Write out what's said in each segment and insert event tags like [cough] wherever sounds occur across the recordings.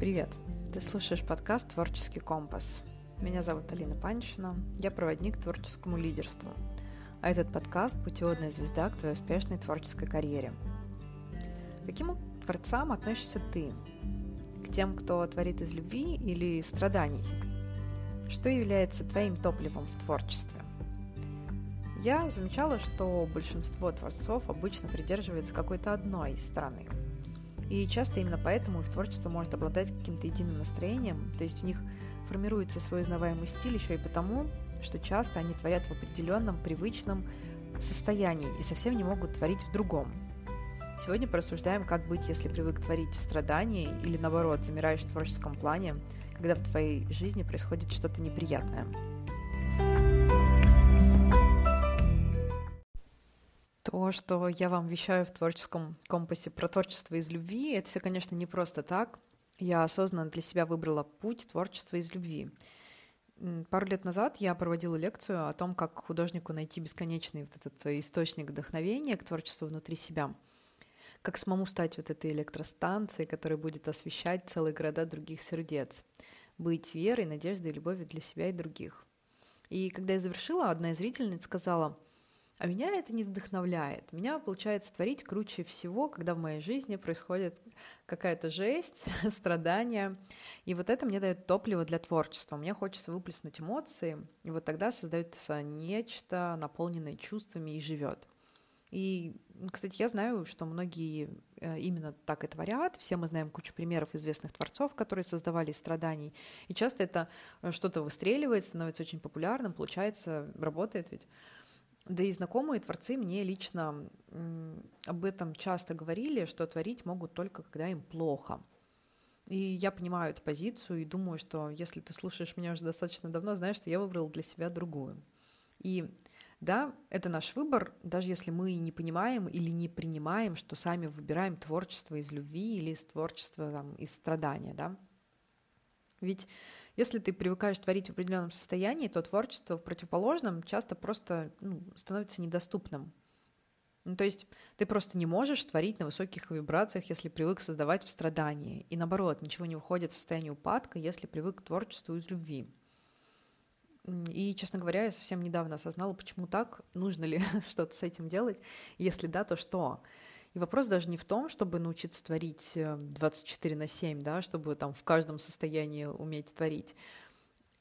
Привет! Ты слушаешь подкаст «Творческий компас». Меня зовут Алина Панчина, я проводник творческому лидерству. А этот подкаст – путеводная звезда к твоей успешной творческой карьере. Каким творцам относишься ты? К тем, кто творит из любви или страданий? Что является твоим топливом в творчестве? Я замечала, что большинство творцов обычно придерживается какой-то одной стороны – и часто именно поэтому их творчество может обладать каким-то единым настроением, то есть у них формируется свой узнаваемый стиль еще и потому, что часто они творят в определенном, привычном состоянии и совсем не могут творить в другом. Сегодня порассуждаем, как быть, если привык творить в страдании или наоборот, замираешь в творческом плане, когда в твоей жизни происходит что-то неприятное. То, что я вам вещаю в творческом компасе про творчество из любви, это все, конечно, не просто так. Я осознанно для себя выбрала путь творчества из любви. Пару лет назад я проводила лекцию о том, как художнику найти бесконечный вот этот источник вдохновения к творчеству внутри себя. Как самому стать вот этой электростанцией, которая будет освещать целые города других сердец. Быть верой, надеждой любовью для себя и других. И когда я завершила, одна из зрительниц сказала — а меня это не вдохновляет. Меня получается творить круче всего, когда в моей жизни происходит какая-то жесть, [laughs] страдания. И вот это мне дает топливо для творчества. Мне хочется выплеснуть эмоции, и вот тогда создается нечто, наполненное чувствами и живет. И, кстати, я знаю, что многие э, именно так и творят. Все мы знаем кучу примеров известных творцов, которые создавали страданий. И часто это э, что-то выстреливает, становится очень популярным, получается, работает ведь. Да и знакомые творцы мне лично об этом часто говорили, что творить могут только когда им плохо. И я понимаю эту позицию и думаю, что если ты слушаешь меня уже достаточно давно, знаешь, что я выбрал для себя другую. И да, это наш выбор, даже если мы не понимаем или не принимаем, что сами выбираем творчество из любви или из творчества там, из страдания, да. Ведь если ты привыкаешь творить в определенном состоянии, то творчество в противоположном часто просто ну, становится недоступным. Ну, то есть ты просто не можешь творить на высоких вибрациях, если привык создавать в страдании. И наоборот, ничего не уходит в состояние упадка, если привык к творчеству из любви. И, честно говоря, я совсем недавно осознала, почему так, нужно ли [laughs] что-то с этим делать. Если да, то что? И вопрос даже не в том, чтобы научиться творить 24 э, на 7, да, чтобы там в каждом состоянии уметь творить,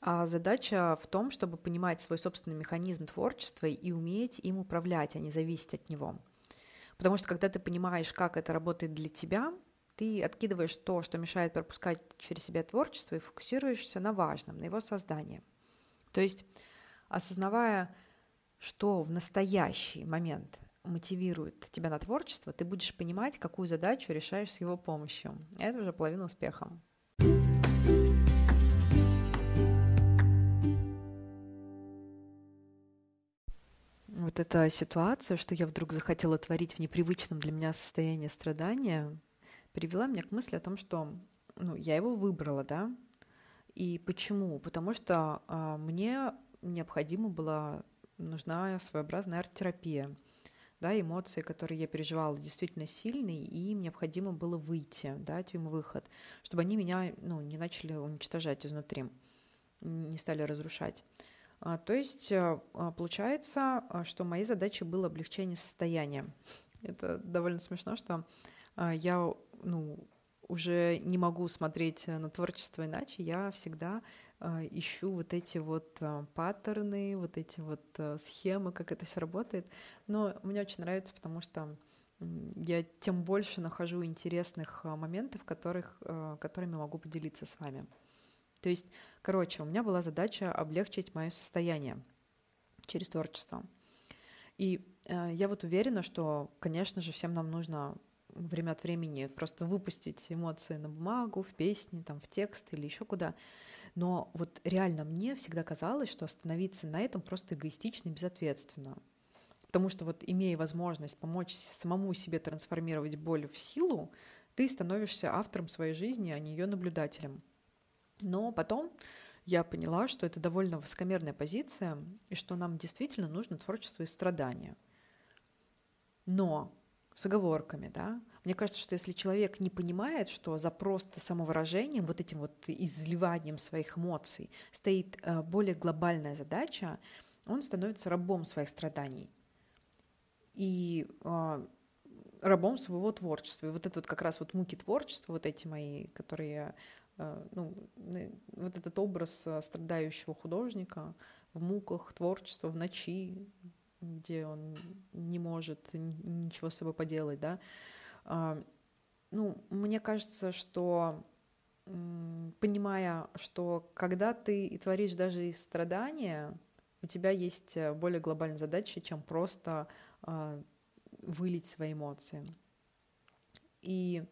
а задача в том, чтобы понимать свой собственный механизм творчества и уметь им управлять, а не зависеть от него. Потому что когда ты понимаешь, как это работает для тебя, ты откидываешь то, что мешает пропускать через себя творчество, и фокусируешься на важном, на его создании. То есть, осознавая, что в настоящий момент мотивирует тебя на творчество, ты будешь понимать, какую задачу решаешь с его помощью. Это уже половина успеха. Вот эта ситуация, что я вдруг захотела творить в непривычном для меня состоянии страдания, привела меня к мысли о том, что ну, я его выбрала, да. И почему? Потому что а, мне необходима была нужна своеобразная арт-терапия да, эмоции, которые я переживала, действительно сильные, и им необходимо было выйти, дать им выход, чтобы они меня ну, не начали уничтожать изнутри, не стали разрушать. А, то есть э, а, получается, а, что моей задачей было облегчение состояния. [laughs] Это довольно смешно, что я ну, уже не могу смотреть на творчество иначе, я всегда ищу вот эти вот а, паттерны, вот эти вот а, схемы, как это все работает. Но мне очень нравится, потому что я тем больше нахожу интересных моментов, которых, которыми могу поделиться с вами. То есть, короче, у меня была задача облегчить мое состояние через творчество. И я вот уверена, что, конечно же, всем нам нужно время от времени просто выпустить эмоции на бумагу, в песни, там, в текст или еще куда. Но вот реально мне всегда казалось, что остановиться на этом просто эгоистично и безответственно. Потому что вот имея возможность помочь самому себе трансформировать боль в силу, ты становишься автором своей жизни, а не ее наблюдателем. Но потом я поняла, что это довольно высокомерная позиция, и что нам действительно нужно творчество и страдания. Но с оговорками, да. Мне кажется, что если человек не понимает, что за просто самовыражением, вот этим вот изливанием своих эмоций стоит э, более глобальная задача, он становится рабом своих страданий и э, рабом своего творчества. И вот это вот как раз вот муки творчества, вот эти мои, которые, э, ну, вот этот образ страдающего художника в муках творчества в ночи, где он не может ничего с собой поделать, да. А, ну, мне кажется, что понимая, что когда ты творишь даже из страдания, у тебя есть э, более глобальная задача, чем просто а, вылить свои эмоции. И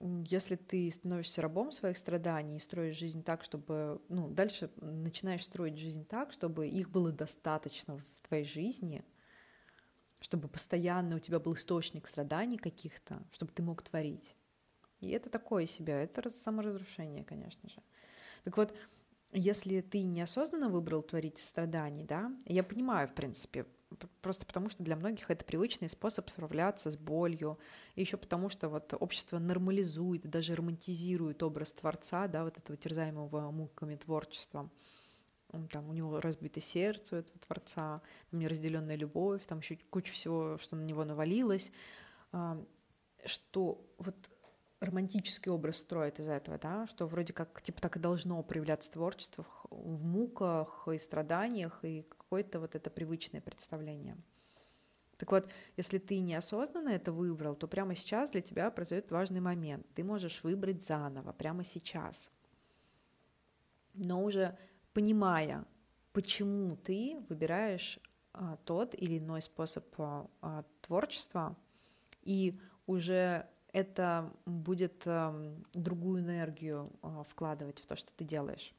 если ты становишься рабом своих страданий и строишь жизнь так, чтобы, ну, дальше начинаешь строить жизнь так, чтобы их было достаточно в твоей жизни, чтобы постоянно у тебя был источник страданий каких-то, чтобы ты мог творить. И это такое себе, это саморазрушение, конечно же. Так вот, если ты неосознанно выбрал творить страданий, да, я понимаю, в принципе, просто потому что для многих это привычный способ справляться с болью, и еще потому что вот общество нормализует, даже романтизирует образ Творца, да, вот этого терзаемого муками творчества. Там у него разбито сердце у этого Творца, там неразделенная любовь, там еще куча всего, что на него навалилось, а, что вот романтический образ строит из этого, да, что вроде как типа так и должно проявляться творчество в муках и страданиях, и какое-то вот это привычное представление. Так вот, если ты неосознанно это выбрал, то прямо сейчас для тебя произойдет важный момент. Ты можешь выбрать заново, прямо сейчас. Но уже понимая, почему ты выбираешь а, тот или иной способ а, а, творчества, и уже это будет а, другую энергию а, вкладывать в то, что ты делаешь.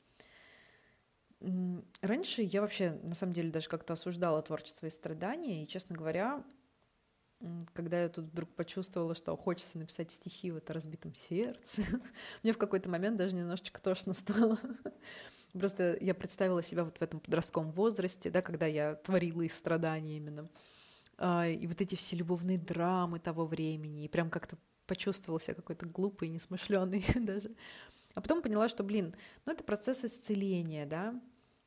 Раньше я вообще, на самом деле, даже как-то осуждала творчество и страдания, и, честно говоря, когда я тут вдруг почувствовала, что хочется написать стихи в это разбитом сердце, [laughs] мне в какой-то момент даже немножечко тошно [laughs] стало. Просто я представила себя вот в этом подростковом возрасте, да, когда я творила из страданий именно. А, и вот эти все любовные драмы того времени, и прям как-то почувствовала себя какой-то глупый, несмышленый [laughs] даже. А потом поняла, что, блин, ну это процесс исцеления, да,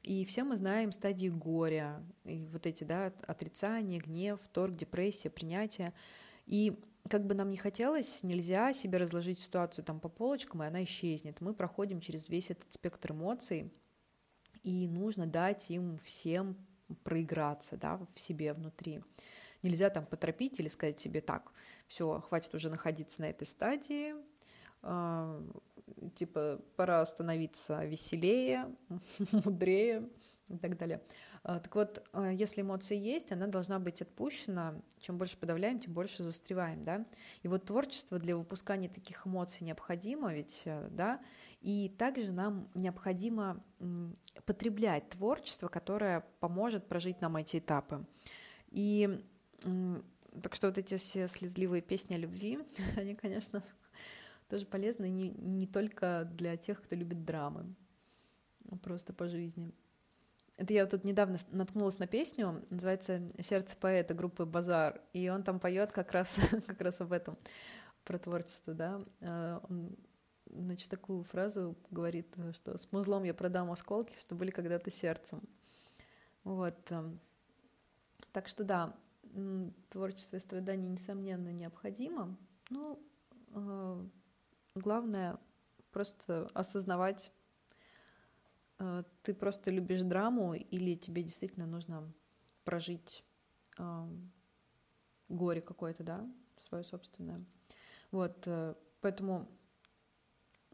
и все мы знаем стадии горя, и вот эти, да, отрицание, гнев, торг, депрессия, принятие. И как бы нам не хотелось, нельзя себе разложить ситуацию там по полочкам, и она исчезнет. Мы проходим через весь этот спектр эмоций, и нужно дать им всем проиграться, да, в себе внутри. Нельзя там поторопить или сказать себе так, все, хватит уже находиться на этой стадии, а, типа, пора становиться веселее, [laughs] мудрее и так далее. А, так вот, а, если эмоции есть, она должна быть отпущена. Чем больше подавляем, тем больше застреваем, да. И вот творчество для выпускания таких эмоций необходимо ведь, э, да. И также нам необходимо потреблять творчество, которое поможет прожить нам эти этапы. И так что вот эти все слезливые песни о любви, [laughs] они, конечно, тоже полезны не, не только для тех, кто любит драмы, а просто по жизни. Это я тут недавно наткнулась на песню, называется «Сердце поэта» группы «Базар», и он там поет как раз, [laughs] как раз об этом, про творчество, да. А, он, значит, такую фразу говорит, что «с музлом я продам осколки, что были когда-то сердцем». Вот. Эм. Так что да, творчество и страдания, несомненно, необходимо, но э, Главное просто осознавать, э, ты просто любишь драму или тебе действительно нужно прожить горе какое-то, да, свое собственное. Вот, э, поэтому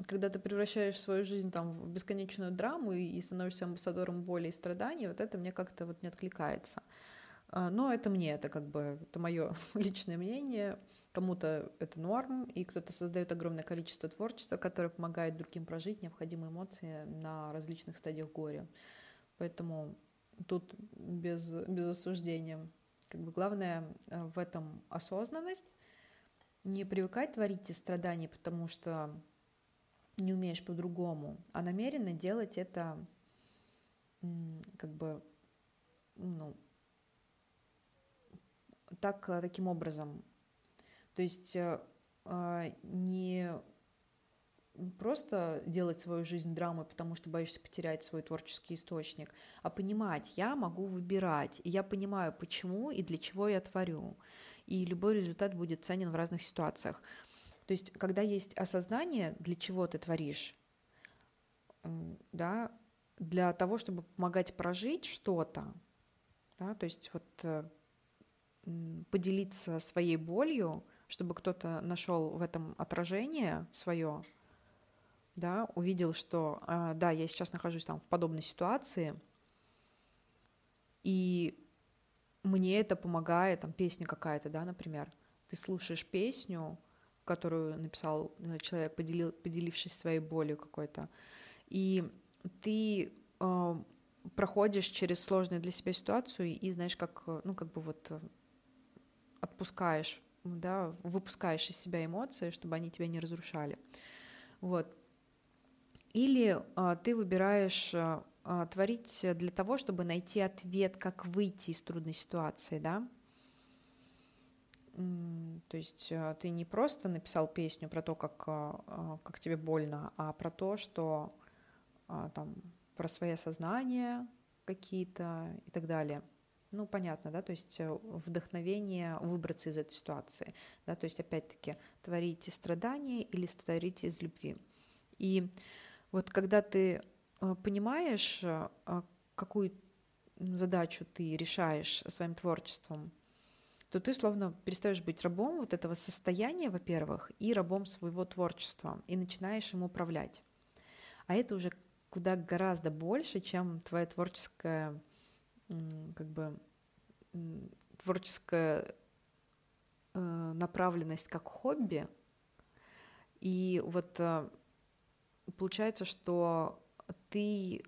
когда ты превращаешь свою жизнь там в бесконечную драму и становишься амбассадором боли и страданий, вот это мне как-то вот не откликается. Но это мне, это как бы, это мое [laughs] личное мнение. Кому-то это норм, и кто-то создает огромное количество творчества, которое помогает другим прожить необходимые эмоции на различных стадиях горя. Поэтому тут без, без осуждения. Как бы главное э, в этом осознанность, не привыкать творить из страданий, потому что не умеешь по-другому, а намеренно делать это как бы ну, так, таким образом, То есть э, а, не просто делать свою жизнь драмой, потому что боишься потерять свой творческий источник, а понимать, я могу выбирать, и я понимаю, почему и для чего я творю, и любой результат будет ценен в разных ситуациях. То есть, когда есть осознание, для чего ты творишь, да, для того, чтобы помогать прожить что-то, да, то есть вот э, поделиться своей болью, чтобы кто-то нашел в этом отражение свое, да, увидел, что, а, да, я сейчас нахожусь там в подобной ситуации, и мне это помогает, там песня какая-то, да, например, ты слушаешь песню, которую написал э, человек, поделил, поделившись своей болью какой-то, и ты э, проходишь через сложную для себя ситуацию и знаешь, как, э, ну, как бы вот э, отпускаешь, да, выпускаешь из себя эмоции, чтобы они тебя не разрушали. Вот. Или а, ты выбираешь а, а, творить для того, чтобы найти ответ, как выйти из трудной ситуации, да? То есть а, ты не просто написал песню про то, как, а, как тебе больно, а про то, что там про свое сознание какие-то и так далее. Ну, понятно, да, то есть э, вдохновение выбраться из этой ситуации, да, то есть опять-таки творите страдания или творите из любви. И вот когда ты э, понимаешь, э, какую задачу ты решаешь своим творчеством, то ты словно перестаешь быть рабом вот этого состояния, во-первых, и рабом своего творчества, и начинаешь им управлять. А это уже куда гораздо больше, чем твоя творческая как бы творческая э, направленность как хобби. И вот э, получается, что ты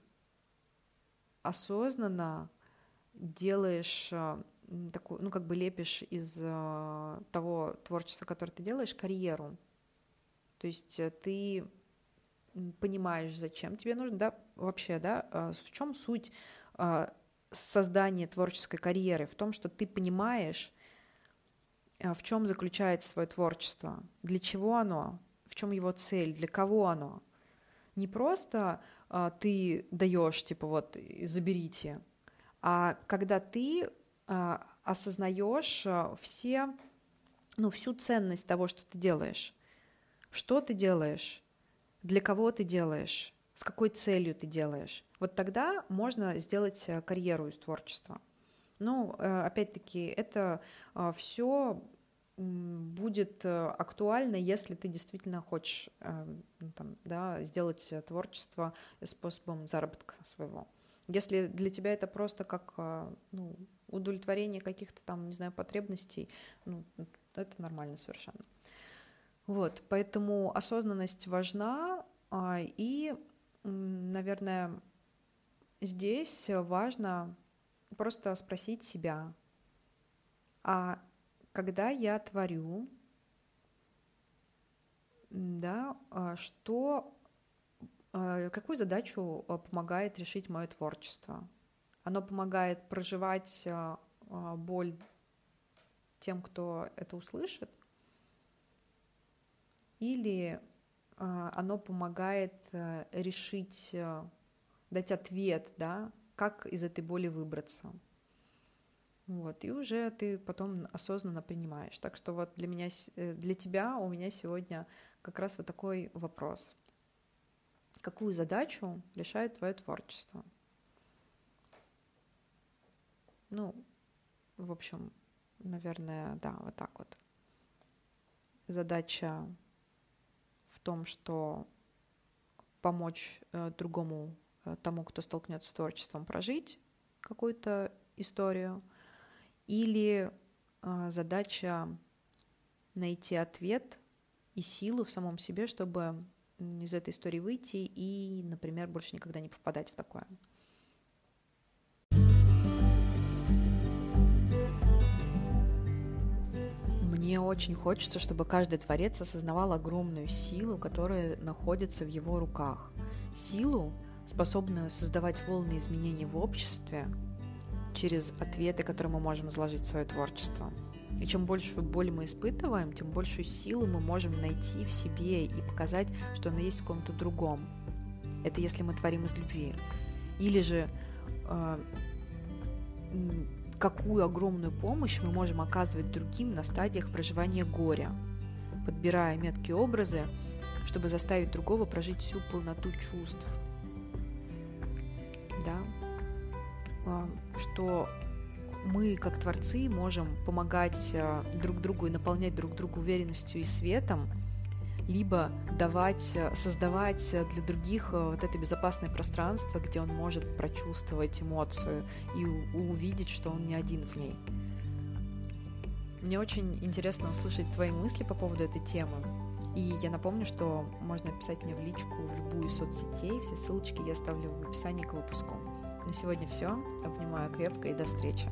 осознанно делаешь э, такую, ну как бы лепишь из того творчества, которое ты делаешь, карьеру. То есть ты понимаешь, зачем тебе нужно, да, вообще, да, в чем суть создание творческой карьеры, в том, что ты понимаешь, а, в чем заключается свое творчество, для чего оно, в чем его цель, для кого оно. Не просто а, ты даешь, типа вот, заберите, а когда ты а, осознаешь а, все, ну, всю ценность того, что ты делаешь. Что ты делаешь, для кого ты делаешь, с какой целью ты делаешь. Вот тогда можно сделать э, карьеру из творчества. Ну, э, опять-таки, это э, все будет актуально, если ты действительно хочешь ну, там, да, сделать творчество способом заработка своего. Если для тебя это просто как ну, удовлетворение каких-то там, не знаю, потребностей, ну, это нормально совершенно. Вот, поэтому осознанность важна, а, и наверное, здесь важно просто спросить себя, а когда я творю, да, а что, а, какую задачу а, помогает решить мое творчество? Оно помогает проживать боль тем, кто это услышит, или оно помогает э, решить, э, дать ответ, да, как из этой боли выбраться. Вот, и уже ты потом осознанно принимаешь. Так что вот для меня, э, для тебя у меня сегодня как раз вот такой вопрос. Какую задачу решает твое творчество? Ну, в общем, наверное, да, вот так вот. Задача том, что помочь э, другому, э, тому, кто столкнется с творчеством, прожить какую-то историю, или э, задача найти ответ и силу в самом себе, чтобы из этой истории выйти и, например, больше никогда не попадать в такое. Мне очень хочется, чтобы каждый творец осознавал огромную силу, которая находится в его руках. Силу, способную создавать волны изменений в обществе через ответы, которые мы можем изложить в свое творчество. И чем большую боль мы испытываем, тем большую силу мы можем найти в себе и показать, что она есть в ком-то другом. Это если мы творим из любви. Или же э, какую огромную помощь мы можем оказывать другим на стадиях проживания горя, подбирая меткие образы, чтобы заставить другого прожить всю полноту чувств. Да? А, что мы, как творцы, можем помогать а, друг другу и наполнять друг друга уверенностью и светом, либо давать, а, создавать для других вот это безопасное пространство, где он может прочувствовать эмоцию и увидеть, что он не один в ней. Мне очень интересно услышать твои мысли по поводу этой темы. И я напомню, что можно писать мне в личку в любую из соцсетей. Все ссылочки я оставлю в описании к выпуску. На сегодня все. Обнимаю крепко и до встречи.